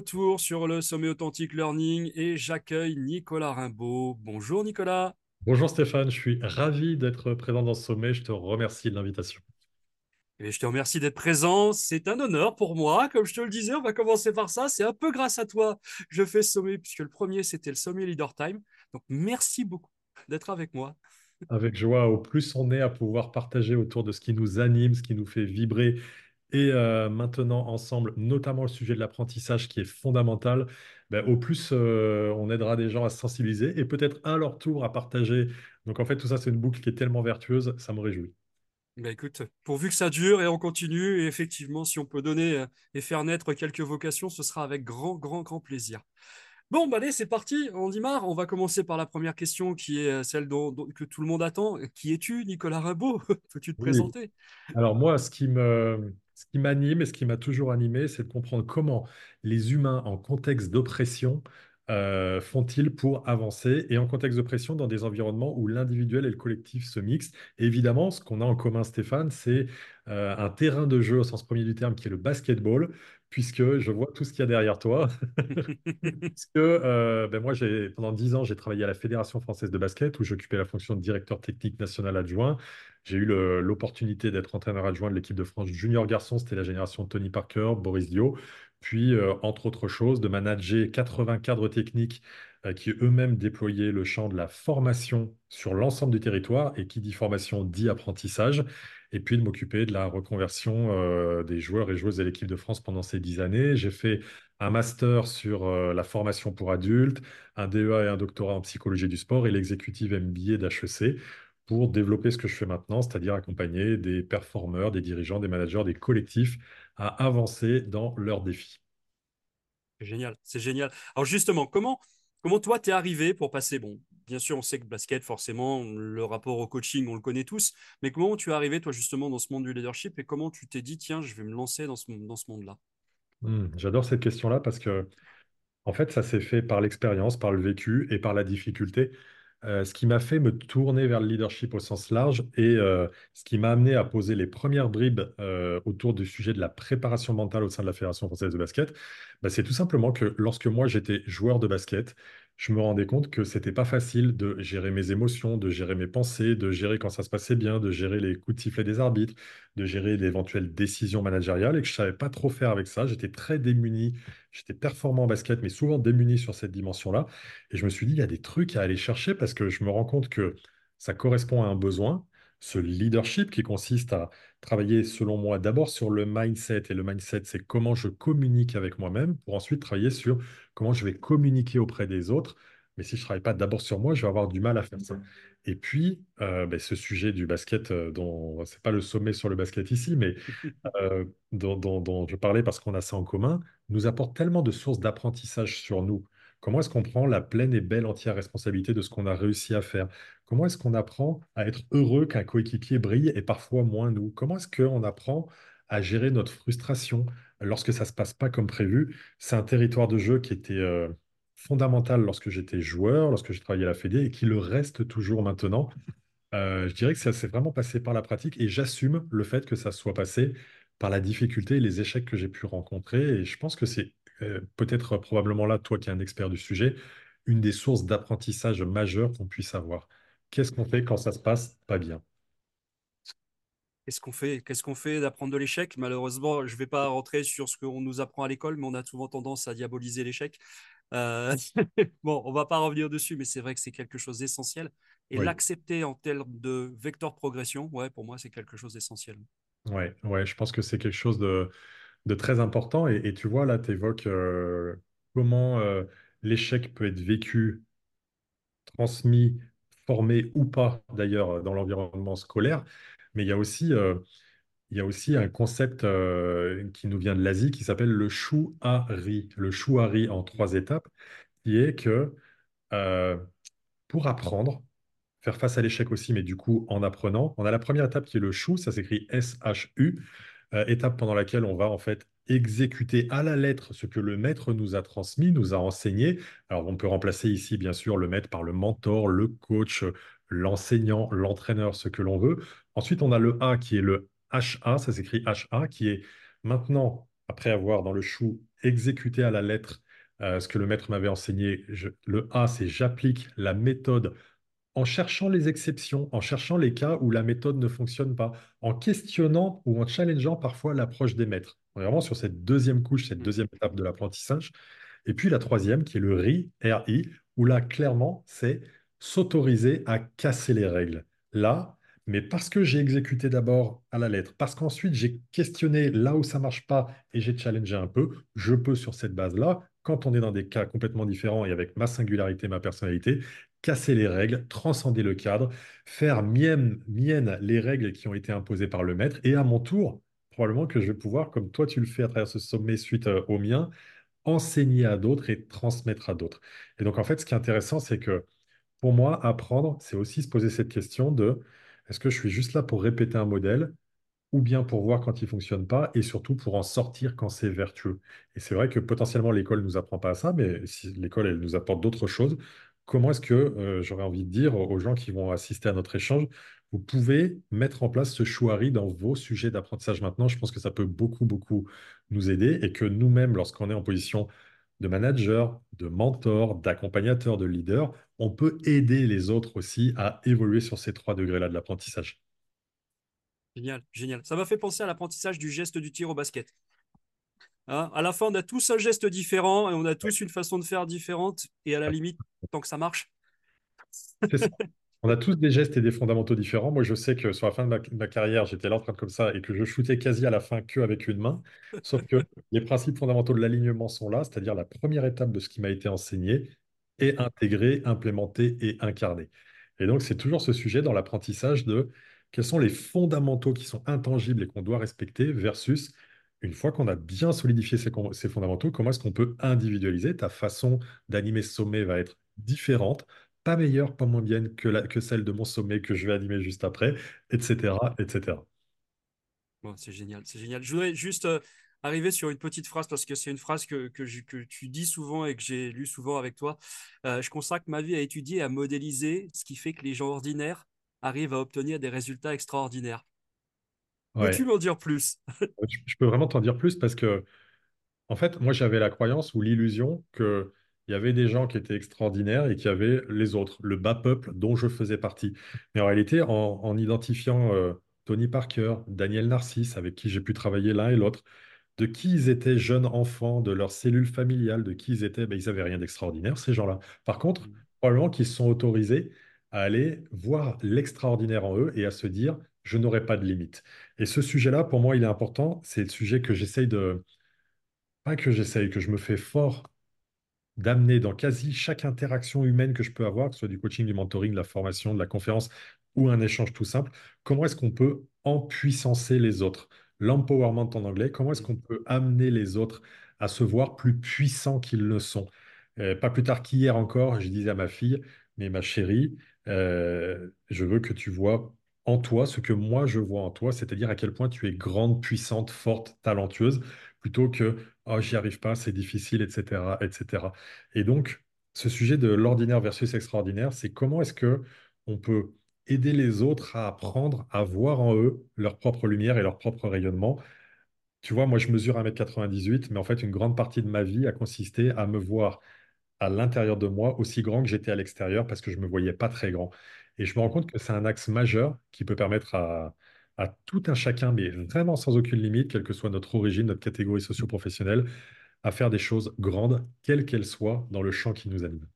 retour sur le Sommet Authentique Learning et j'accueille Nicolas Rimbaud. Bonjour Nicolas. Bonjour Stéphane, je suis ravi d'être présent dans ce sommet. Je te remercie de l'invitation. Et je te remercie d'être présent. C'est un honneur pour moi. Comme je te le disais, on va commencer par ça. C'est un peu grâce à toi. Je fais ce sommet puisque le premier, c'était le sommet Leader Time. Donc, merci beaucoup d'être avec moi. Avec joie. Au plus on est à pouvoir partager autour de ce qui nous anime, ce qui nous fait vibrer et euh, maintenant ensemble, notamment le sujet de l'apprentissage qui est fondamental, ben, au plus euh, on aidera des gens à se sensibiliser et peut-être à leur tour à partager. Donc en fait, tout ça, c'est une boucle qui est tellement vertueuse, ça me réjouit. Ben écoute, pourvu que ça dure et on continue, et effectivement, si on peut donner euh, et faire naître quelques vocations, ce sera avec grand, grand, grand plaisir. Bon, bah allez, c'est parti, on dit marre. On va commencer par la première question qui est celle que tout le monde attend. Qui es-tu, Nicolas Rimbaud Peux-tu te présenter? Alors moi, ce qui me, ce qui m'anime et ce qui m'a toujours animé, c'est de comprendre comment les humains en contexte d'oppression euh, font-ils pour avancer et en contexte d'oppression dans des environnements où l'individuel et le collectif se mixent. évidemment, ce qu'on a en commun, Stéphane, c'est euh, un terrain de jeu au sens premier du terme qui est le basketball, puisque je vois tout ce qu'il y a derrière toi. puisque euh, ben moi, pendant dix ans, j'ai travaillé à la Fédération française de basket où j'occupais la fonction de directeur technique national adjoint. J'ai eu l'opportunité d'être entraîneur adjoint de l'équipe de France junior garçon, c'était la génération Tony Parker, Boris Dio, puis euh, entre autres choses, de manager 80 cadres techniques euh, qui eux-mêmes déployaient le champ de la formation sur l'ensemble du territoire, et qui dit formation dit apprentissage, et puis de m'occuper de la reconversion euh, des joueurs et joueuses de l'équipe de France pendant ces dix années. J'ai fait un master sur la formation pour adultes, un DEA et un doctorat en psychologie du sport et l'exécutive MBA d'HEC pour développer ce que je fais maintenant, c'est-à-dire accompagner des performeurs, des dirigeants, des managers, des collectifs à avancer dans leurs défis. Génial, c'est génial. Alors justement, comment, comment toi t'es arrivé pour passer, bon, bien sûr on sait que basket, forcément, le rapport au coaching, on le connaît tous, mais comment tu es arrivé toi justement dans ce monde du leadership et comment tu t'es dit, tiens, je vais me lancer dans ce, dans ce monde-là? Hmm, J'adore cette question-là parce que, en fait, ça s'est fait par l'expérience, par le vécu et par la difficulté. Euh, ce qui m'a fait me tourner vers le leadership au sens large et euh, ce qui m'a amené à poser les premières bribes euh, autour du sujet de la préparation mentale au sein de la Fédération française de basket, bah, c'est tout simplement que lorsque moi j'étais joueur de basket, je me rendais compte que c'était pas facile de gérer mes émotions, de gérer mes pensées, de gérer quand ça se passait bien, de gérer les coups de sifflet des arbitres, de gérer d'éventuelles décisions managériales et que je savais pas trop faire avec ça. J'étais très démuni, j'étais performant en basket, mais souvent démuni sur cette dimension-là. Et je me suis dit, il y a des trucs à aller chercher parce que je me rends compte que ça correspond à un besoin, ce leadership qui consiste à travailler, selon moi, d'abord sur le mindset. Et le mindset, c'est comment je communique avec moi-même pour ensuite travailler sur comment je vais communiquer auprès des autres. Mais si je ne travaille pas d'abord sur moi, je vais avoir du mal à faire ça. Et puis, euh, ben, ce sujet du basket, euh, dont ce n'est pas le sommet sur le basket ici, mais euh, dont, dont, je parlais parce qu'on a ça en commun, nous apporte tellement de sources d'apprentissage sur nous. Comment est-ce qu'on prend la pleine et belle entière responsabilité de ce qu'on a réussi à faire? Comment est-ce qu'on apprend à être heureux qu'un coéquipier brille et parfois moins nous? Comment est-ce qu'on apprend à gérer notre frustration lorsque ça ne se passe pas comme prévu? C'est un territoire de jeu qui était euh, fondamental lorsque j'étais joueur, lorsque j'ai travaillé à la Fédé et qui le reste toujours maintenant. Euh, je dirais que ça s'est vraiment passé par la pratique et j'assume le fait que ça soit passé par la difficulté et les échecs que j'ai pu rencontrer. Et je pense que c'est peut-être probablement là, toi qui es un expert du sujet, une des sources d'apprentissage majeures qu'on puisse avoir. Qu'est-ce qu'on fait quand ça se passe pas bien? Qu'est-ce qu'on fait? Qu'est-ce qu'on fait d'apprendre de l'échec? Malheureusement, je ne vais pas rentrer sur ce qu'on nous apprend à l'école, mais on a souvent tendance à diaboliser l'échec. Euh, bon, on va pas revenir dessus, mais c'est vrai que c'est quelque chose d'essentiel. Et l'accepter en termes de vecteur progression, ouais, pour moi, c'est quelque chose d'essentiel. Ouais, ouais, je pense que c'est quelque chose de, de très important. Et, tu vois, là, tu évoques euh, comment euh, l'échec peut être vécu, transmis, formé ou pas, d'ailleurs, dans l'environnement scolaire. Mais il y a aussi, euh, il y a aussi un concept qui nous vient de l'Asie qui s'appelle le chouari. Le chouari en trois étapes, qui est que pour apprendre, faire face à l'échec aussi, mais du coup en apprenant, on a la première étape qui est le chou, ça s'écrit S-H-U. Euh, étape pendant laquelle on va en fait exécuter à la lettre ce que le maître nous a transmis, nous a enseigné. Alors on peut remplacer ici bien sûr le maître par le mentor, le coach, l'enseignant, l'entraîneur, ce que l'on veut. Ensuite on a le A qui est le HA, ça s'écrit HA, qui est maintenant, après avoir dans le chou exécuter à la lettre euh, ce que le maître m'avait enseigné. Le A, c'est j'applique la méthode en cherchant les exceptions, en cherchant les cas où la méthode ne fonctionne pas, en questionnant ou en challengeant parfois l'approche des maîtres. On est vraiment sur cette deuxième couche, cette Mm. deuxième étape de l'apprentissage. Et puis la troisième, qui est le RI, RI, où là, clairement, c'est s'autoriser à casser les règles. Là, mais parce que j'ai exécuté d'abord à la lettre, parce qu'ensuite j'ai questionné là où ça marche pas et j'ai challengé un peu, je peux sur cette base-là, quand on est dans des cas complètement différents et avec ma singularité, ma personnalité, casser les règles, transcender le cadre, faire mienne, les règles qui ont été imposées par le maître et à mon tour, probablement que je vais pouvoir, comme toi tu le fais à travers ce sommet suite euh, au mien, enseigner à d'autres et transmettre à d'autres. Et donc, en fait, ce qui est intéressant, c'est que pour moi, apprendre, c'est aussi se poser cette question de est-ce que je suis juste là pour répéter un modèle ou bien pour voir quand il fonctionne pas et surtout pour en sortir quand c'est vertueux? Et c'est vrai que potentiellement l'école nous apprend pas à ça, mais l'école elle nous apporte d'autres choses, comment est-ce que euh, j'aurais envie de dire aux gens qui vont assister à notre échange, vous pouvez mettre en place ce chouari dans vos sujets d'apprentissage maintenant? Je pense que ça peut beaucoup beaucoup nous aider et que nous-mêmes, lorsqu'on est en position de manager, de mentor, d'accompagnateur, de leader, on peut aider les autres aussi à évoluer sur ces trois degrés-là de l'apprentissage. Génial, génial. Ça m'a fait penser à l'apprentissage du geste du tir au basket. Hein, à la fin, on a tous un geste différent et on a tous une façon de faire différente. Et à la limite, tant que ça marche. On a tous des gestes et des fondamentaux différents. Moi, je sais que sur la fin de ma, carrière, j'étais là en train de comme ça et que je shootais quasi à la fin que avec une main. Sauf que les principes fondamentaux de l'alignement sont là, c'est-à-dire la première étape de ce qui m'a été enseigné est intégré, implémenté et incarné. Et donc, c'est toujours ce sujet dans l'apprentissage de quels sont les fondamentaux qui sont intangibles et qu'on doit respecter versus une fois qu'on a bien solidifié ces, fondamentaux, comment est-ce qu'on peut individualiser ta façon d'animer ce sommet va être différente pas meilleure, pas moins bien que, celle de mon sommet que je vais animer juste après, etc., etc. Bon, c'est génial, c'est génial. Je voudrais juste euh, arriver sur une petite phrase parce que c'est une phrase que, tu dis souvent et que j'ai lu souvent avec toi. Euh, je consacre ma vie à étudier à modéliser ce qui fait que les gens ordinaires arrivent à obtenir des résultats extraordinaires. Ouais, Peux-tu m'en dire plus? je, je peux vraiment t'en dire plus parce que En fait, moi, j'avais la croyance ou l'illusion qu'il y avait des gens qui étaient extraordinaires et qu'il y avait les autres, le bas peuple dont je faisais partie. Mais en réalité, en, en identifiant euh, Tony Parker, Daniel Narcisse, avec qui j'ai pu travailler l'un et l'autre, de qui ils étaient jeunes enfants, de leur cellule familiale, de qui ils étaient, ben, ils n'avaient rien d'extraordinaire, ces gens-là. Par contre, probablement qu'ils se sont autorisés à aller voir l'extraordinaire en eux et à se dire, je n'aurai pas de limite. Et ce sujet-là, pour moi, il est important. C'est le sujet que j'essaye de pas que j'essaye, que je me fais fort d'amener dans quasi chaque interaction humaine que je peux avoir, que ce soit du coaching, du mentoring, de la formation, de la conférence ou un échange tout simple, comment est-ce qu'on peut empuissancer les autres? L'empowerment en anglais, comment est-ce qu'on peut amener les autres à se voir plus puissants qu'ils le sont? Euh, pas plus tard qu'hier encore, je disais à ma fille, mais ma chérie, euh, je veux que tu vois en toi ce que moi je vois en toi, c'est-à-dire à quel point tu es grande, puissante, forte, talentueuse, plutôt que oh, j'y arrive pas, c'est difficile, etc., etc. Et donc, ce sujet de l'ordinaire versus extraordinaire, c'est comment est-ce que on peut aider les autres à apprendre à voir en eux leur propre lumière et leur propre rayonnement. Tu vois, moi, je mesure 1m98, mais en fait, une grande partie de ma vie a consisté à me voir à l'intérieur de moi aussi grand que j'étais à l'extérieur parce que je me voyais pas très grand. Et je me rends compte que c'est un axe majeur qui peut permettre à, tout un chacun, mais vraiment sans aucune limite, quelle que soit notre origine, notre catégorie socio-professionnelle, à faire des choses grandes, quelles qu'elles soient, dans le champ qui nous anime.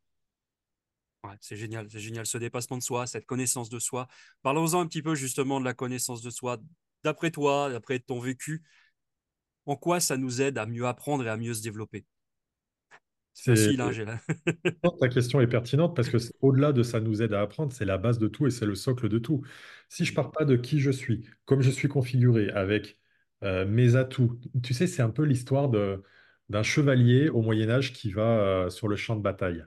C'est génial, c'est génial ce dépassement de soi, cette connaissance de soi. Parlons-en un petit peu justement de la connaissance de soi. D'après toi, d'après ton vécu, en quoi ça nous aide à mieux apprendre et à mieux se développer? C'est facile, hein, j'ai là. Ta question est pertinente parce que au-delà de ça nous aide à apprendre, c'est la base de tout et c'est le socle de tout. Si je pars pas de qui je suis, comme je suis configuré, avec euh, mes atouts, tu sais, c'est un peu l'histoire de d'un chevalier au Moyen Âge qui va euh, sur le champ de bataille.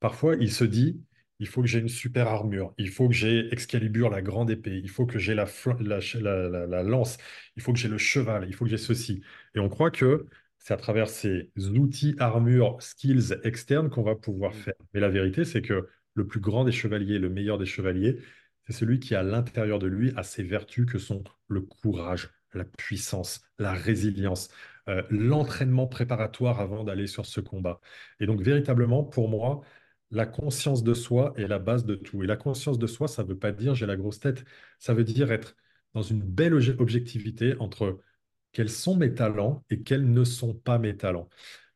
Parfois, il se dit, il faut que j'ai une super armure, il faut que j'ai Excalibur, la grande épée, il faut que j'ai la- la lance, il faut que j'ai le cheval, il faut que j'ai ceci. Et on croit que c'est à travers ces outils, armures, skills externes qu'on va pouvoir faire. Mais la vérité, c'est que le plus grand des chevaliers, le meilleur des chevaliers, c'est celui qui, à l'intérieur de lui, a ces vertus que sont le courage. la puissance, la résilience, euh, l'entraînement préparatoire avant d'aller sur ce combat. Et donc, véritablement, pour moi, la conscience de soi est la base de tout. Et la conscience de soi, ça ne veut pas dire j'ai la grosse tête, ça veut dire être dans une belle obje- objectivité entre quels sont mes talents et quels ne sont pas mes talents.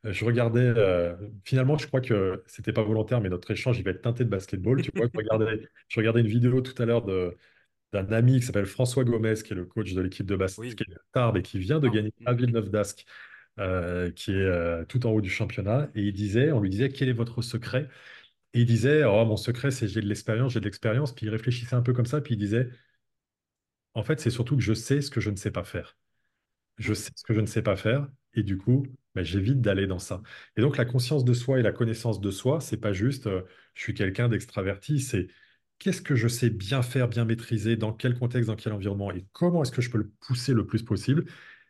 Euh, Je regardais, euh, finalement, je crois que c'était pas volontaire, mais notre échange, il va être teinté de basketball. Tu vois, je regardais, je regardais une vidéo tout à l'heure de, d'un ami qui s'appelle François Gomez, qui est le coach de l'équipe de basket Oui. qui est de Tarbes et qui vient de Ah, gagner à mm. Villeneuve-d'Ascq, euh, qui est euh, tout en haut du championnat. Et il disait, on lui disait, quel est votre secret? Et il disait, oh, mon secret, c'est j'ai de l'expérience, j'ai de l'expérience. Puis il réfléchissait un peu comme ça, puis il disait, en fait, c'est surtout que je sais ce que je ne sais pas faire je sais ce que je ne sais pas faire et du coup, ben, j'évite d'aller dans ça. Et donc, la conscience de soi et la connaissance de soi, c'est pas juste euh, je suis quelqu'un d'extraverti, c'est qu'est-ce que je sais bien faire, bien maîtriser, dans quel contexte, dans quel environnement et comment est-ce que je peux le pousser le plus possible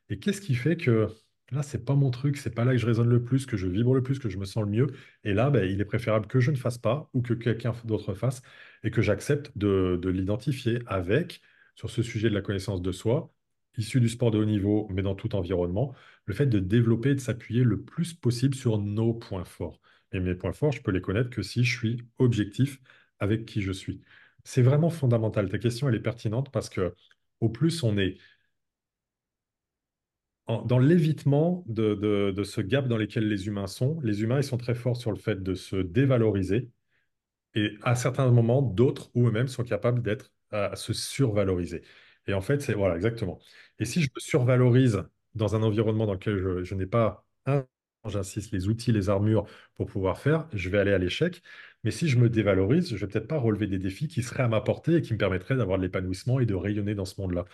et qu'est-ce qui fait que là, c'est pas mon truc, c'est pas là que je résonne le plus, que je vibre le plus, que je me sens le mieux. Et là, ben, il est préférable que je ne fasse pas ou que quelqu'un d'autre fasse et que j'accepte de l'identifier avec, sur ce sujet de la connaissance de soi, issu du sport de haut niveau, mais dans tout environnement, le fait de développer et de s'appuyer le plus possible sur nos points forts. Et mes points forts, je peux les connaître que si je suis objectif avec qui je suis. C'est vraiment fondamental. Ta question, elle est pertinente parce que au plus on est dans l'évitement de, de, ce gap dans lequel les humains sont, les humains, ils sont très forts sur le fait de se dévaloriser et à certains moments, d'autres ou eux-mêmes sont capables d'être à se survaloriser. Et en fait, c'est voilà, exactement. Et si je me survalorise dans un environnement dans lequel je, n'ai pas, j'insiste, les outils, les armures pour pouvoir faire, je vais aller à l'échec. Mais si je me dévalorise, je vais peut-être pas relever des défis qui seraient à ma portée et qui me permettraient d'avoir de l'épanouissement et de rayonner dans ce monde-là.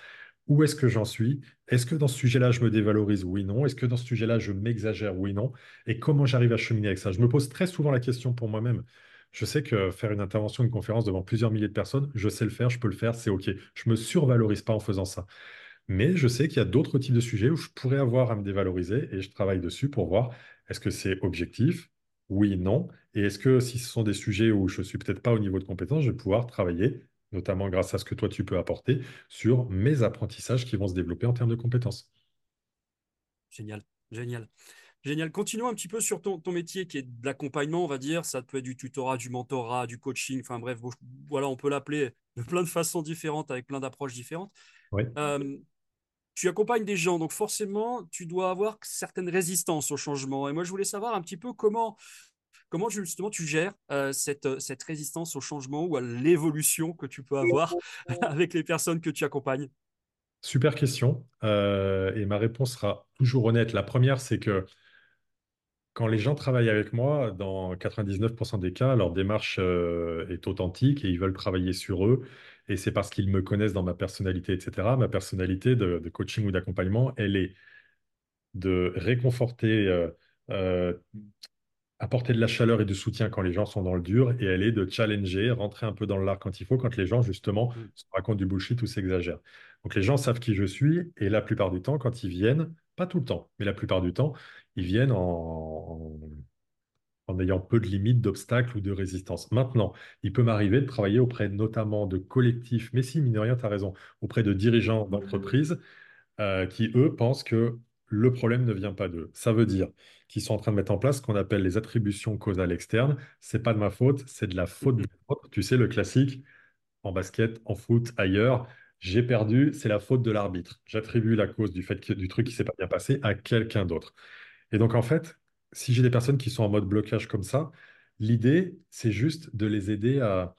Où est-ce que j'en suis? Est-ce que dans ce sujet-là, je me dévalorise? Oui, non. Est-ce que dans ce sujet-là, je m'exagère? Oui, non. Et comment j'arrive à cheminer avec ça? Je me pose très souvent la question pour moi-même. Je sais que faire une intervention, une conférence devant plusieurs milliers de personnes, je sais le faire, je peux le faire, c'est OK. Je me survalorise pas en faisant ça. Mais je sais qu'il y a d'autres types de sujets où je pourrais avoir à me dévaloriser et je travaille dessus pour voir est-ce que c'est objectif? Oui, non. Et est-ce que si ce sont des sujets où je suis peut-être pas au niveau de compétence, je vais pouvoir travailler, notamment grâce à ce que toi tu peux apporter, sur mes apprentissages qui vont se développer en termes de compétences. Génial, génial. Génial. Continuons un petit peu sur ton, ton métier qui est de l'accompagnement, on va dire. Ça peut être du tutorat, du mentorat, du coaching. Enfin bref, voilà, on peut l'appeler de plein de façons différentes, avec plein d'approches différentes. Oui. Euh, tu accompagnes des gens, donc forcément, tu dois avoir certaines résistances au changement. Et moi, je voulais savoir un petit peu comment, comment justement tu gères euh, cette, cette résistance au changement ou à l'évolution que tu peux avoir avec les personnes que tu accompagnes? Super question. Euh, et ma réponse sera toujours honnête. La première, c'est que Quand les gens travaillent avec moi, dans 99% des cas, leur démarche euh, est authentique et ils veulent travailler sur eux. Et c'est parce qu'ils me connaissent dans ma personnalité, etc. Ma personnalité de, de coaching ou d'accompagnement, elle est de réconforter, euh, euh, apporter de la chaleur et du soutien quand les gens sont dans le dur, et elle est de challenger, rentrer un peu dans l'art quand il faut, quand les gens, justement, Mm. se racontent du bullshit ou s'exagèrent. Donc les gens savent qui je suis, et la plupart du temps, quand ils viennent, pas tout le temps, mais la plupart du temps, ils viennent en, en ayant peu de limites, d'obstacles ou de résistance. Maintenant, il peut m'arriver de travailler auprès notamment de collectifs, mais si, mine de rien, tu as raison, auprès de dirigeants d'entreprises euh, qui, eux, pensent que le problème ne vient pas d'eux. Ça veut dire qu'ils sont en train de mettre en place ce qu'on appelle les attributions causales externes. C'est pas de ma faute, c'est de la faute de l'autre. Tu sais, le classique en basket, en foot, ailleurs. J'ai perdu, c'est la faute de l'arbitre. J'attribue la cause du fait que, du truc qui s'est pas bien passé à quelqu'un d'autre. Et donc, en fait, si j'ai des personnes qui sont en mode blocage comme ça, l'idée, c'est juste de les aider à,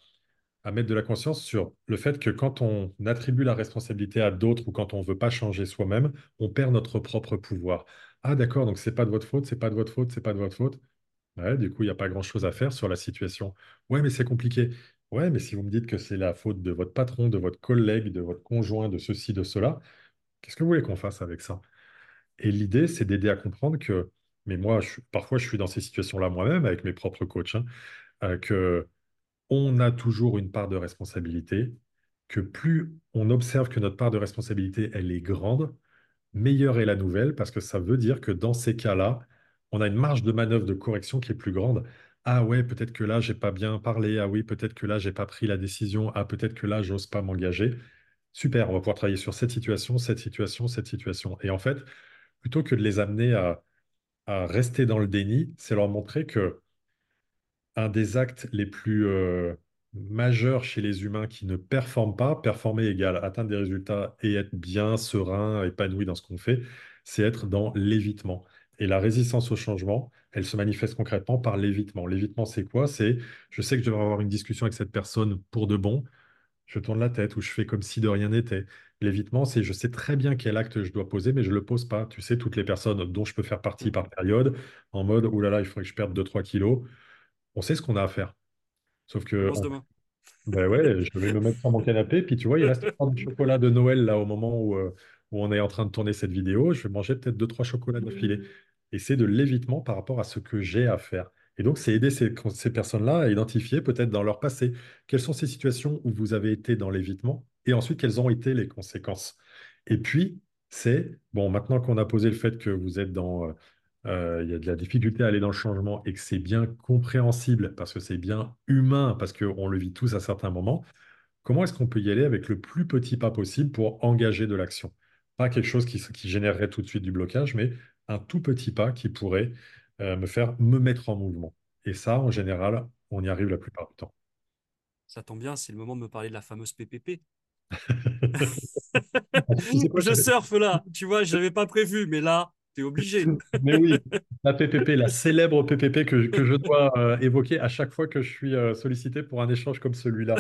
mettre de la conscience sur le fait que quand on attribue la responsabilité à d'autres ou quand on ne veut pas changer soi-même, on perd notre propre pouvoir. Ah, d'accord, donc c'est pas de votre faute, c'est pas de votre faute, c'est pas de votre faute. Ouais, du coup, il n'y a pas grand-chose à faire sur la situation. Ouais, mais c'est compliqué. Ouais, mais si vous me dites que c'est la faute de votre patron, de votre collègue, de votre conjoint, de ceci, de cela, qu'est-ce que vous voulez qu'on fasse avec ça? Et l'idée, c'est d'aider à comprendre que, mais moi, parfois, je suis dans ces situations-là moi-même avec mes propres coachs, hein, euh, a toujours une part de responsabilité, que plus on observe que notre part de responsabilité, elle est grande, meilleure est la nouvelle, parce que ça veut dire que dans ces cas-là, on a une marge de manœuvre de correction qui est plus grande. Ah ouais, peut-être que là, j'ai pas bien parlé. Ah oui, peut-être que là, j'ai pas pris la décision. Ah, peut-être que là, j'ose pas m'engager. super, on va pouvoir travailler sur cette situation, cette situation, cette situation. Et en fait, plutôt que de les amener à, rester dans le déni, c'est leur montrer que un des actes les plus euh, majeurs chez les humains qui ne performent pas, performer égale atteindre des résultats et être bien, serein, épanoui dans ce qu'on fait, c'est être dans l'évitement. Et la résistance au changement, elle se manifeste concrètement par l'évitement. L'évitement, c'est quoi? C'est je sais que je devrais avoir une discussion avec cette personne pour de bon, je tourne la tête ou je fais comme si de rien n'était. L'évitement, c'est je sais très bien quel acte je dois poser, mais je ne le pose pas. Tu sais, toutes les personnes dont je peux faire partie Mm. par période, en mode, oh là là, il faudrait que je perde deux trois kilos on sait ce qu'on a à faire. Sauf que, commence on- demain. ben ouais, je vais me mettre sur mon canapé, puis tu vois, il reste encore du chocolat de Noël là au moment où, euh, où on est en train de tourner cette vidéo. Je vais manger peut-être deux, trois chocolats d'affilée. Et c'est de l'évitement par rapport à ce que j'ai à faire. Et donc, c'est aider ces, ces personnes-là à identifier peut-être dans leur passé quelles sont ces situations où vous avez été dans l'évitement et ensuite quelles ont été les conséquences. Et puis, c'est, bon, maintenant qu'on a posé le fait que vous êtes dans, euh, euh, il y a de la difficulté à aller dans le changement et que c'est bien compréhensible parce que c'est bien humain, parce qu'on le vit tous à certains moments, comment est-ce qu'on peut y aller avec le plus petit pas possible pour engager de l'action? Pas quelque chose qui, générerait tout de suite du blocage, mais un tout petit pas qui pourrait euh, me faire me mettre en mouvement. Et ça, en général, on y arrive la plupart du temps. Ça tombe bien, c'est le moment de me parler de la fameuse PPP. Tu Je surfe là, tu vois, je n'avais pas prévu, mais là, t'es obligé. Mais oui, la PPP, la célèbre PPP que, que je dois euh, évoquer à chaque fois que je suis euh, sollicité pour un échange comme celui-là.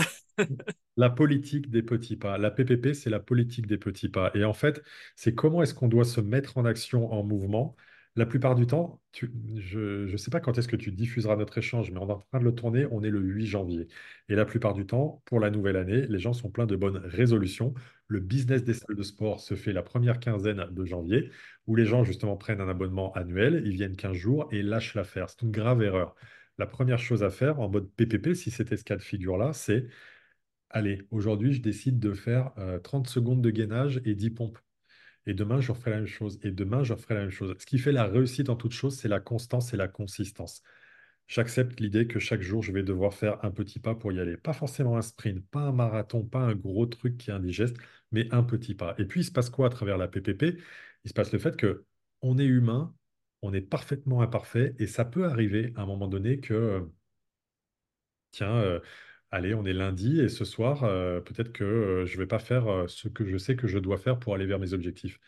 La politique des petits pas. La PPP, c'est la politique des petits pas. Et en fait, c'est comment est-ce qu'on doit se mettre en action, en mouvement. La plupart du temps, je ne sais pas quand est-ce que tu diffuseras notre échange, mais on est en train de le tourner, on est le 8 janvier. Et la plupart du temps, pour la nouvelle année, les gens sont pleins de bonnes résolutions. Le business des salles de sport se fait la première quinzaine de janvier, où les gens justement prennent un abonnement annuel, ils viennent 15 jours et lâchent l'affaire. C'est une grave erreur. La première chose à faire en mode PPP, si c'était ce cas de figure-là, c'est Allez, aujourd'hui, je décide de faire euh, 30 secondes de gainage et 10 pompes. Et demain, je referai la même chose. Et demain, je referai la même chose. Ce qui fait la réussite en toute chose, c'est la constance et la consistance. J'accepte l'idée que chaque jour, je vais devoir faire un petit pas pour y aller. Pas forcément un sprint, pas un marathon, pas un gros truc qui est indigeste, mais un petit pas. Et puis, il se passe quoi à travers la PPP? Il se passe le fait que on est humain, on est parfaitement imparfait, et ça peut arriver à un moment donné que euh, tiens, euh, allez, on est lundi et ce soir, euh, peut-être que euh, je ne vais pas faire euh, ce que je sais que je dois faire pour aller vers mes objectifs.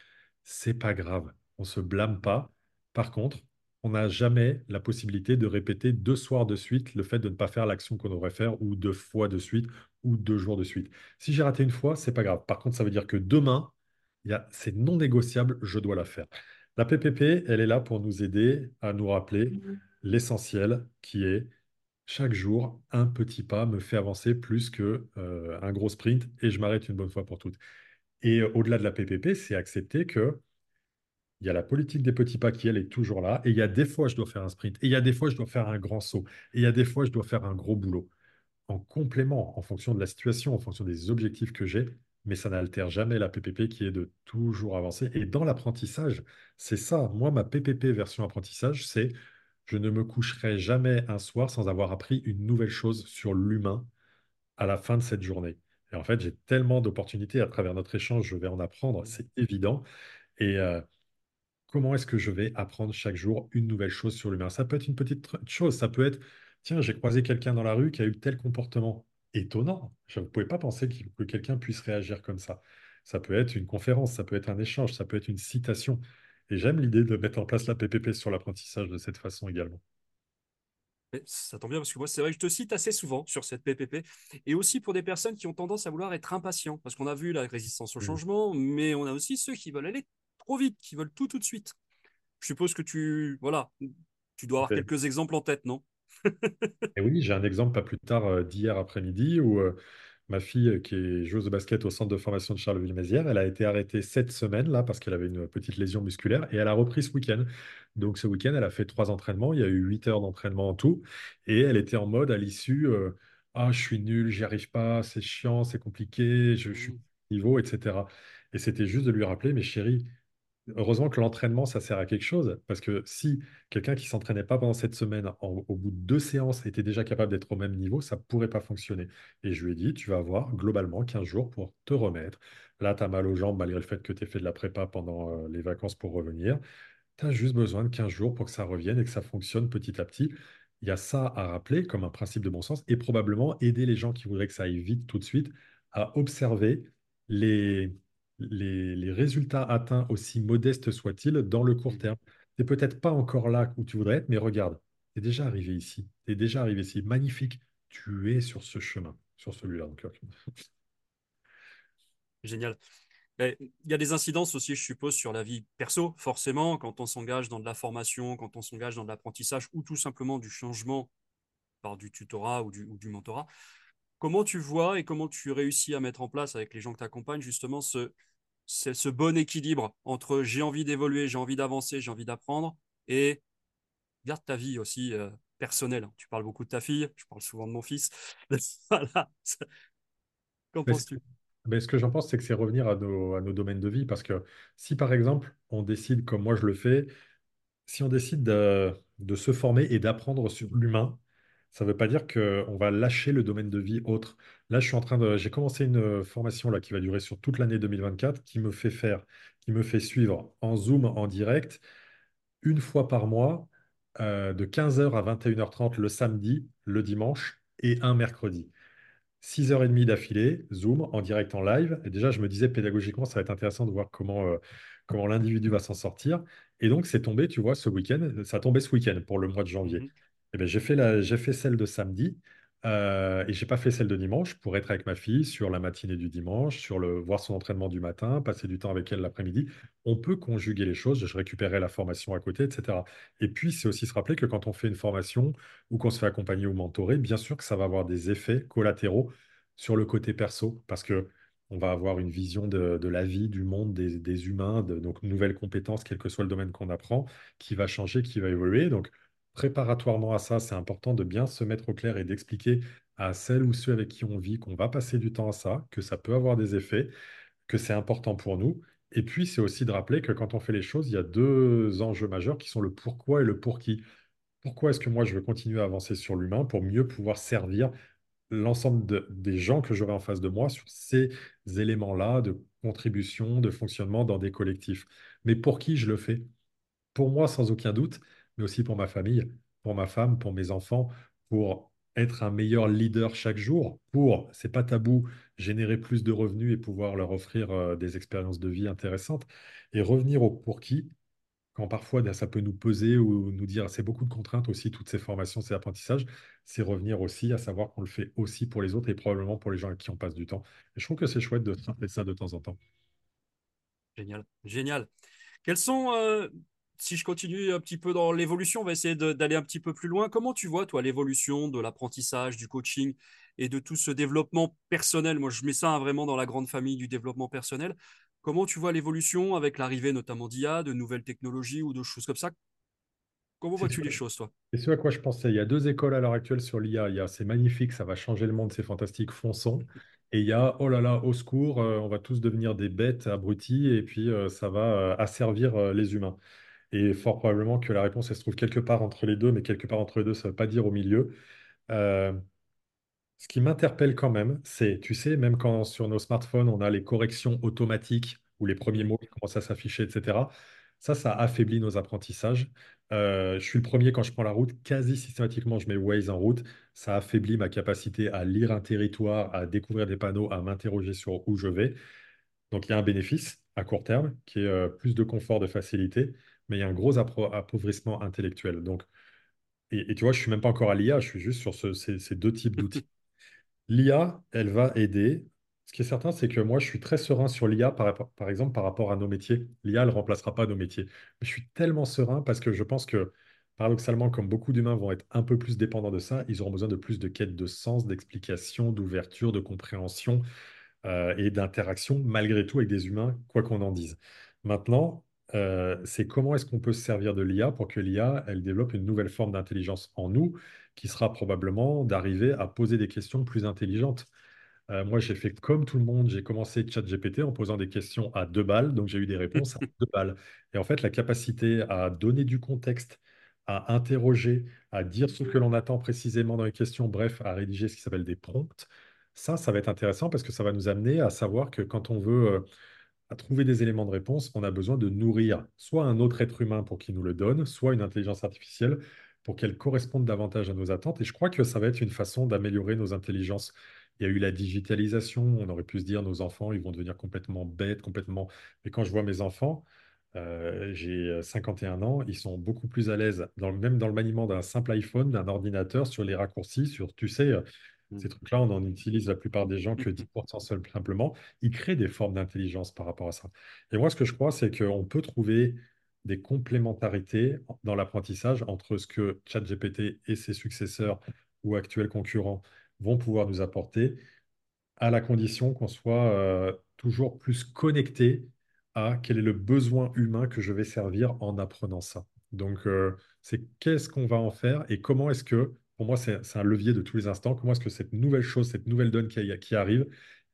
C'est pas grave, on se blâme pas. Par contre, on n'a jamais la possibilité de répéter deux soirs de suite le fait de ne pas faire l'action qu'on devrait faire ou deux fois de suite ou deux jours de suite. Si j'ai raté une fois, c'est pas grave. Par contre, ça veut dire que demain, c'est non négociable, je dois la faire. La PPP, elle est là pour nous aider à nous rappeler l'essentiel qui est chaque jour, un petit pas me fait avancer plus que euh, un gros sprint et je m'arrête une bonne fois pour toutes. Et euh, au-delà de la PPP, c'est accepter que il y a la politique des petits pas qui, elle, est toujours là. Et il y a des fois, je dois faire un sprint. Et il y a des fois, je dois faire un grand saut. Et il y a des fois, je dois faire un gros boulot. En complément, en fonction de la situation, en fonction des objectifs que j'ai. Mais ça n'altère jamais la PPP qui est de toujours avancer. Et dans l'apprentissage, c'est ça. Moi, ma PPP version apprentissage, c'est je ne me coucherai jamais un soir sans avoir appris une nouvelle chose sur l'humain à la fin de cette journée. Et en fait, j'ai tellement d'opportunités à travers notre échange, je vais en apprendre, c'est évident. Et euh, comment est-ce que je vais apprendre chaque jour une nouvelle chose sur l'humain? Ça peut être une petite chose, ça peut être, tiens, j'ai croisé quelqu'un dans la rue qui a eu tel comportement. Étonnant. Je ne pouvais pas penser que quelqu'un puisse réagir comme ça. Ça peut être une conférence, ça peut être un échange, ça peut être une citation. Et j'aime l'idée de mettre en place la PPP sur l'apprentissage de cette façon également. Ça tombe bien parce que moi, c'est vrai que je te cite assez souvent sur cette PPP et aussi pour des personnes qui ont tendance à vouloir être impatients parce qu'on a vu la résistance au Mm. changement, mais on a aussi ceux qui veulent aller trop vite, qui veulent tout tout de suite. Je suppose que tu, voilà, tu dois avoir quelques exemples en tête, non? Et oui, j'ai un exemple pas plus tard euh, d'hier après-midi où euh, ma fille, euh, qui est joueuse de basket au centre de formation de Charleville-Mézières, elle a été arrêtée cette semaine là parce qu'elle avait une petite lésion musculaire et elle a repris ce week-end. Donc ce week-end, elle a fait trois entraînements. Il y a eu huit heures d'entraînement en tout et elle était en mode à l'issue, euh, ah je suis nul, j'y arrive pas, c'est chiant, c'est compliqué, je, je suis Mm. niveau, etc. Et c'était juste de lui rappeler, mais chérie. Heureusement que l'entraînement, ça sert à quelque chose, parce que si quelqu'un qui s'entraînait pas pendant cette semaine, au bout de deux séances, était déjà capable d'être au même niveau, ça pourrait pas fonctionner. Et je lui ai dit, tu vas avoir globalement 15 jours pour te remettre. Là, tu as mal aux jambes malgré le fait que tu aies fait de la prépa pendant euh, les vacances pour revenir. Tu as juste besoin de 15 jours pour que ça revienne et que ça fonctionne petit à petit. Il y a ça à rappeler comme un principe de bon sens et probablement aider les gens qui voudraient que ça aille vite tout de suite à observer les, les, les résultats atteints, aussi modestes soient-ils, dans le court Mhm. terme. Tu n'es peut-être pas encore là où tu voudrais être, mais regarde, tu es déjà arrivé ici. Tu es déjà arrivé ici. Magnifique. Tu es sur ce chemin, sur celui-là. donc, Génial. Mais Il y a des incidences aussi, je suppose, sur la vie perso, forcément, quand on s'engage dans de la formation, quand on s'engage dans de l'apprentissage ou tout simplement du changement par du tutorat ou du, ou du mentorat. Comment tu vois et comment tu réussis à mettre en place avec les gens que tu accompagnes justement ce, ce, ce bon équilibre entre j'ai envie d'évoluer, j'ai envie d'avancer, j'ai envie d'apprendre et garde ta vie aussi euh, personnelle. Tu parles beaucoup de ta fille, je parle souvent de mon fils. voilà. Qu'en penses-tu? mais ce que j'en pense, c'est que c'est revenir à nos, à nos domaines de vie. Parce que si, par exemple, on décide, comme moi je le fais, si on décide de, de se former et d'apprendre sur l'humain, ça ne veut pas dire qu'on va lâcher le domaine de vie autre. Là, je suis en train de, j'ai commencé une formation là qui va durer sur toute l'année 2024, qui me fait faire, qui me fait suivre en Zoom, en direct, une fois par mois, euh, de 15h à 21h30 le samedi, le dimanche et un mercredi. 6h30 d'affilée, Zoom, en direct, en live. Et déjà, je me disais pédagogiquement, ça va être intéressant de voir comment, euh, comment l'individu va s'en sortir. Et donc, c'est tombé, tu vois, ce week-end, ça tombé ce week-end pour le mois de janvier. Et ben, j'ai fait fait celle de samedi euh, et j'ai pas fait celle de dimanche pour être avec ma fille sur la matinée du dimanche, sur le voir son entraînement du matin, passer du temps avec elle l'après-midi. On peut conjuguer les choses. Je récupérais la formation à côté, etc. Et puis, c'est aussi se rappeler que quand on fait une formation ou qu'on se fait accompagner ou mentorer, bien sûr que ça va avoir des effets collatéraux sur le côté perso, parce que on va avoir une vision de, de la vie, du monde, des, des humains, de, donc nouvelles compétences, quel que soit le domaine qu'on apprend, qui va changer, qui va évoluer. Donc, préparatoirement à ça, c'est important de bien se mettre au clair et d'expliquer à celles ou ceux avec qui on vit qu'on va passer du temps à ça, que ça peut avoir des effets, que c'est important pour nous. Et puis, c'est aussi de rappeler que quand on fait les choses, il y a deux enjeux majeurs qui sont le pourquoi et le pour qui. Pourquoi est-ce que moi, je veux continuer à avancer sur l'humain pour mieux pouvoir servir l'ensemble de- des gens que j'aurai en face de moi sur ces éléments-là de contribution, de fonctionnement dans des collectifs? Mais pour qui je le fais? Pour moi, sans aucun doute, mais aussi pour ma famille, pour ma femme, pour mes enfants, pour être un meilleur leader chaque jour, pour, c'est pas tabou, générer plus de revenus et pouvoir leur offrir euh, des expériences de vie intéressantes. Et revenir au pour qui, quand parfois ben, ça peut nous peser ou nous dire c'est beaucoup de contraintes aussi, toutes ces formations, ces apprentissages, c'est revenir aussi à savoir qu'on le fait aussi pour les autres et probablement pour les gens avec qui on passe du temps. Et je trouve que c'est chouette de rappeler ça de temps en temps. Génial, génial. Quels sont, euh, si je continue un petit peu dans l'évolution, on va essayer d'aller un petit peu plus loin. Comment tu vois, toi, l'évolution de l'apprentissage, du coaching et de tout ce développement personnel? Moi, je mets ça hein, vraiment dans la grande famille du développement personnel. Comment tu vois l'évolution avec l'arrivée notamment d'IA, de nouvelles technologies ou de choses comme ça? Comment vois-tu les choses, toi? c'est ce à quoi je pensais. Il y a deux écoles à l'heure actuelle sur l'IA. Il y a c'est magnifique, ça va changer le monde, c'est fantastique, fonçons. Et il y a oh là là, au secours, euh, on va tous devenir des bêtes abrutis et puis euh, ça va euh, asservir les humains. Et fort probablement que la réponse, se trouve quelque part entre les deux, mais quelque part entre les deux, ça ne veut pas dire au milieu. Euh, ce qui m'interpelle quand même, c'est, tu sais, même quand sur nos smartphones, on a les corrections automatiques ou les premiers mots qui commencent à s'afficher, etc. Ça, ça affaiblit nos apprentissages. Euh, je suis le premier quand je prends la route, quasi systématiquement, je mets Waze en route. Ça affaiblit ma capacité à lire un territoire, à découvrir des panneaux, à m'interroger sur où je vais. Donc, il y a un bénéfice à court terme qui est euh, plus de confort, de facilité, mais il y a un gros appauvrissement intellectuel. Donc, et, et tu vois, je suis même pas encore à l'IA, je suis juste sur ce- ces ces deux types d'outils. L'IA, elle va aider. Ce qui est certain, c'est que moi, je suis très serein sur l'IA, par, exemple, par rapport à nos métiers. L'IA, elle ne remplacera pas nos métiers. Mais je suis tellement serein parce que je pense que, paradoxalement, comme beaucoup d'humains vont être un peu plus dépendants de ça, ils auront besoin de plus de quête de sens, d'explication, d'ouverture, de compréhension euh, et d'interaction, malgré tout, avec des humains, quoi qu'on en dise. Maintenant, euh, c'est comment est-ce qu'on peut se servir de l'IA pour que l'IA, elle développe une nouvelle forme d'intelligence en nous, qui sera probablement d'arriver à poser des questions plus intelligentes. Euh, moi, j'ai fait comme tout le monde, j'ai commencé ChatGPT en posant des questions à deux balles, donc j'ai eu des réponses à deux balles. Et en fait, la capacité à donner du contexte, à interroger, à dire ce que l'on attend précisément dans les questions, bref, à rédiger ce qui s'appelle des prompts, ça, ça va être intéressant parce que ça va nous amener à savoir que quand on veut euh, trouver des éléments de réponse, on a besoin de nourrir soit un autre être humain pour qu'il nous le donne, soit une intelligence artificielle pour qu'elle corresponde davantage à nos attentes. Et je crois que ça va être une façon d'améliorer nos intelligences. Il y a eu la digitalisation, on aurait pu se dire nos enfants, ils vont devenir complètement bêtes, complètement... Mais quand je vois mes enfants, euh, j'ai 51 ans, ils sont beaucoup plus à l'aise, même dans le maniement d'un simple iPhone, d'un ordinateur, sur les raccourcis, sur, tu sais, ces trucs-là, on en utilise la plupart des gens que 10% seul, simplement. Ils créent des formes d'intelligence par rapport à ça. Et moi, ce que je crois, c'est qu'on peut trouver des complémentarités dans l'apprentissage entre ce que ChatGPT et ses successeurs ou actuels concurrents vont pouvoir nous apporter, à la condition qu'on soit euh, toujours plus connecté à quel est le besoin humain que je vais servir en apprenant ça. Donc, euh, c'est qu'est-ce qu'on va en faire et comment est-ce que pour moi, c'est un levier de tous les instants. Comment est-ce que cette nouvelle chose, cette nouvelle donne qui, qui, arrive,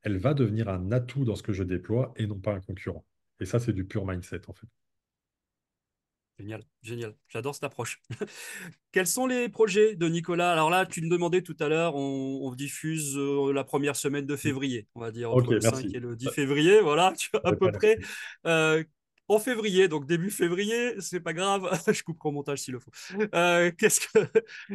elle va devenir un atout dans ce que je déploie et non pas un concurrent? Et ça, c'est du pur mindset, en fait. Génial, génial. J'adore cette approche. Quels sont les projets de Nicolas? Alors là, tu me demandais tout à l'heure, on, diffuse euh, la première semaine de février, on va dire entre le 5 et le 10 février, voilà, à peu près. Euh, en février, donc début février, c'est pas grave, je couperai au montage s'il le faut. Euh, qu'est-ce que,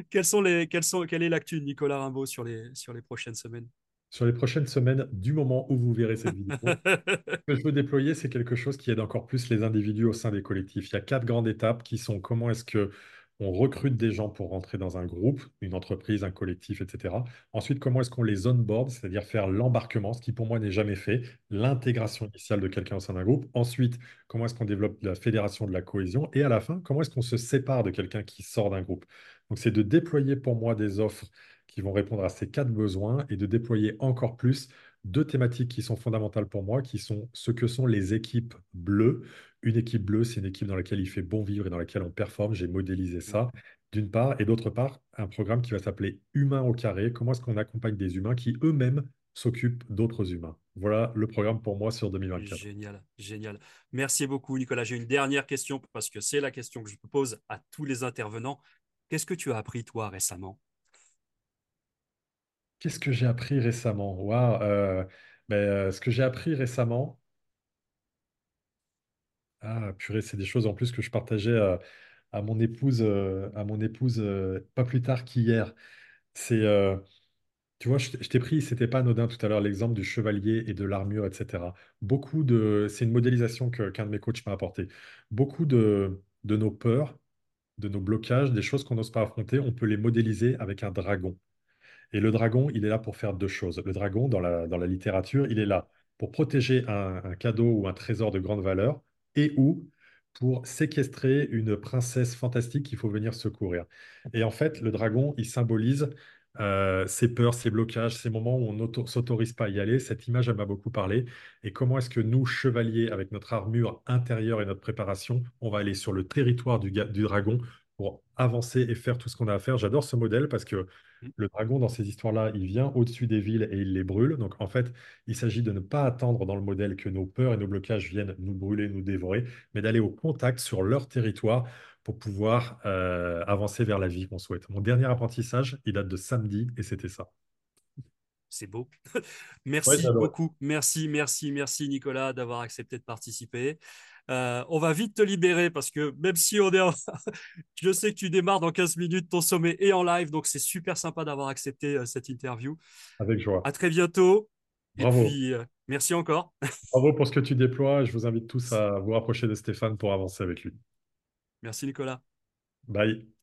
quels sont les, quels sont, quelle est l'actu de Nicolas Rimbaud sur les, sur les prochaines semaines? Sur les prochaines semaines, du moment où vous verrez cette vidéo, ce que je veux déployer, c'est quelque chose qui aide encore plus les individus au sein des collectifs. Il y a quatre grandes étapes qui sont comment est-ce que on recrute des gens pour rentrer dans un groupe, une entreprise, un collectif, etc. Ensuite, comment est-ce qu'on les onboard, c'est-à-dire faire l'embarquement, ce qui pour moi n'est jamais fait, l'intégration initiale de quelqu'un au sein d'un groupe. Ensuite, comment est-ce qu'on développe la fédération de la cohésion. Et à la fin, comment est-ce qu'on se sépare de quelqu'un qui sort d'un groupe. Donc, c'est de déployer pour moi des offres qui vont répondre à ces quatre besoins et de déployer encore plus deux thématiques qui sont fondamentales pour moi, qui sont ce que sont les équipes bleues. Une équipe bleue, c'est une équipe dans laquelle il fait bon vivre et dans laquelle on performe. J'ai modélisé ça, d'une part. Et d'autre part, un programme qui va s'appeler Humain au carré. Comment est-ce qu'on accompagne des humains qui eux-mêmes s'occupent d'autres humains? Voilà le programme pour moi sur 2024. Génial, génial. Merci beaucoup, Nicolas. J'ai une dernière question parce que c'est la question que je pose à tous les intervenants. Qu'est-ce que tu as appris, toi, récemment? Qu'est-ce que j'ai appris récemment? Waouh, euh, ben, euh, ce que j'ai appris récemment, ah purée, c'est des choses en plus que je partageais euh, à mon épouse, à mon épouse pas plus tard qu'hier. C'est, tu vois, je, je t'ai pris, c'était pas anodin tout à l'heure l'exemple du chevalier et de l'armure, etc. Beaucoup de, c'est une modélisation que qu'un de mes coachs m'a apporté. Beaucoup de, de nos peurs, de nos blocages, des choses qu'on n'ose pas affronter, on peut les modéliser avec un dragon. Et le dragon, il est là pour faire deux choses. Le dragon, dans la, dans la littérature, il est là pour protéger un, cadeau ou un trésor de grande valeur et ou pour séquestrer une princesse fantastique qu'il faut venir secourir. Et en fait, le dragon, il symbolise euh, ces peurs, ces blocages, ces moments où on ne s'autorise pas à y aller. Cette image, elle m'a beaucoup parlé. Et comment est-ce que nous, chevaliers, avec notre armure intérieure et notre préparation, on va aller sur le territoire du, du dragon pour avancer et faire tout ce qu'on a à faire? J'adore ce modèle parce que. Le dragon, dans ces histoires-là, il vient au-dessus des villes et il les brûle. Donc, en fait, il s'agit de ne pas attendre dans le modèle que nos peurs et nos blocages viennent nous brûler, nous dévorer, mais d'aller au contact sur leur territoire pour pouvoir euh, avancer vers la vie qu'on souhaite. Mon dernier apprentissage, il date de samedi et c'était ça. C'est beau. merci beaucoup. Merci, merci, merci Nicolas d'avoir accepté de participer. Euh, on va vite te libérer parce que même si on est en... je sais que tu démarres dans 15 minutes ton sommet et en live, donc c'est super sympa d'avoir accepté euh, cette interview. Avec joie. À très bientôt. Bravo. Et puis, euh, merci encore. Bravo pour ce que tu déploies. Je vous invite tous à vous rapprocher de Stéphane pour avancer avec lui. Merci Nicolas. Bye.